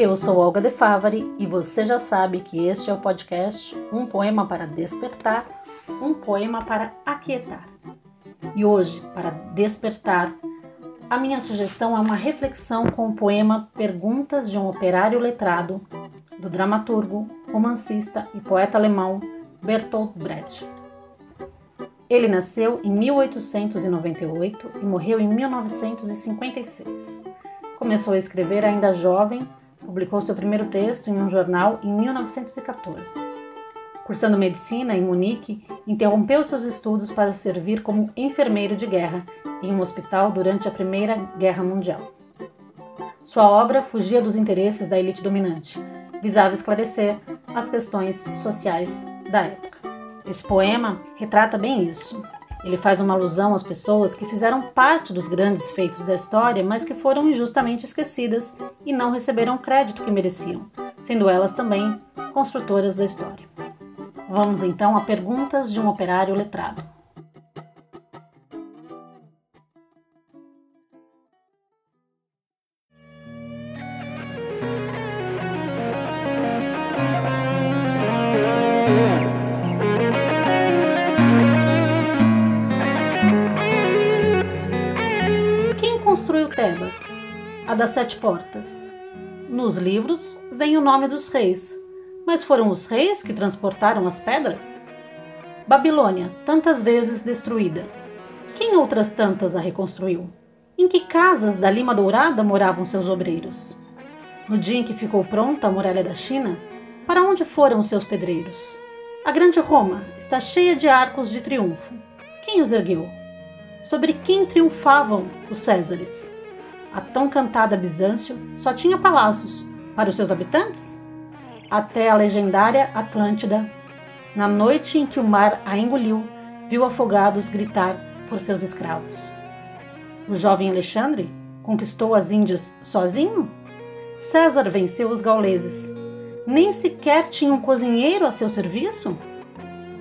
Eu sou Olga De Favari e você já sabe que este é o podcast Um Poema para Despertar, um poema para aquietar. E hoje, para despertar, a minha sugestão é uma reflexão com o poema Perguntas de um Operário Letrado, do dramaturgo, romancista e poeta alemão Bertolt Brecht. Ele nasceu em 1898 e morreu em 1956. Começou a escrever ainda jovem Publicou seu primeiro texto em um jornal em 1914. Cursando medicina em Munique, interrompeu seus estudos para servir como enfermeiro de guerra em um hospital durante a Primeira Guerra Mundial. Sua obra fugia dos interesses da elite dominante, visava esclarecer as questões sociais da época. Esse poema retrata bem isso. Ele faz uma alusão às pessoas que fizeram parte dos grandes feitos da história, mas que foram injustamente esquecidas e não receberam o crédito que mereciam, sendo elas também construtoras da história. Vamos então a perguntas de um operário letrado. A das sete portas. Nos livros vem o nome dos reis, mas foram os reis que transportaram as pedras? Babilônia, tantas vezes destruída. Quem outras tantas a reconstruiu? Em que casas da Lima Dourada moravam seus obreiros? No dia em que ficou pronta a muralha da China, para onde foram seus pedreiros? A grande Roma está cheia de arcos de triunfo. Quem os ergueu? Sobre quem triunfavam os Césares? A tão cantada Bizâncio só tinha palácios para os seus habitantes? Até a legendária Atlântida, na noite em que o mar a engoliu, viu afogados gritar por seus escravos. O jovem Alexandre conquistou as Índias sozinho? César venceu os gauleses. Nem sequer tinha um cozinheiro a seu serviço?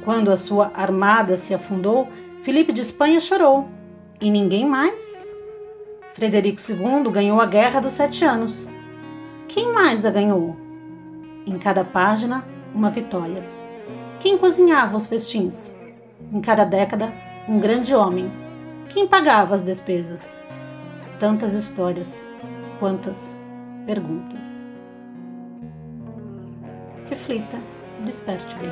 Quando a sua armada se afundou, Filipe de Espanha chorou. E ninguém mais? Frederico II ganhou a Guerra dos Sete Anos. Quem mais a ganhou? Em cada página, uma vitória. Quem cozinhava os festins? Em cada década, um grande homem. Quem pagava as despesas? Tantas histórias, quantas perguntas. Reflita e desperte bem.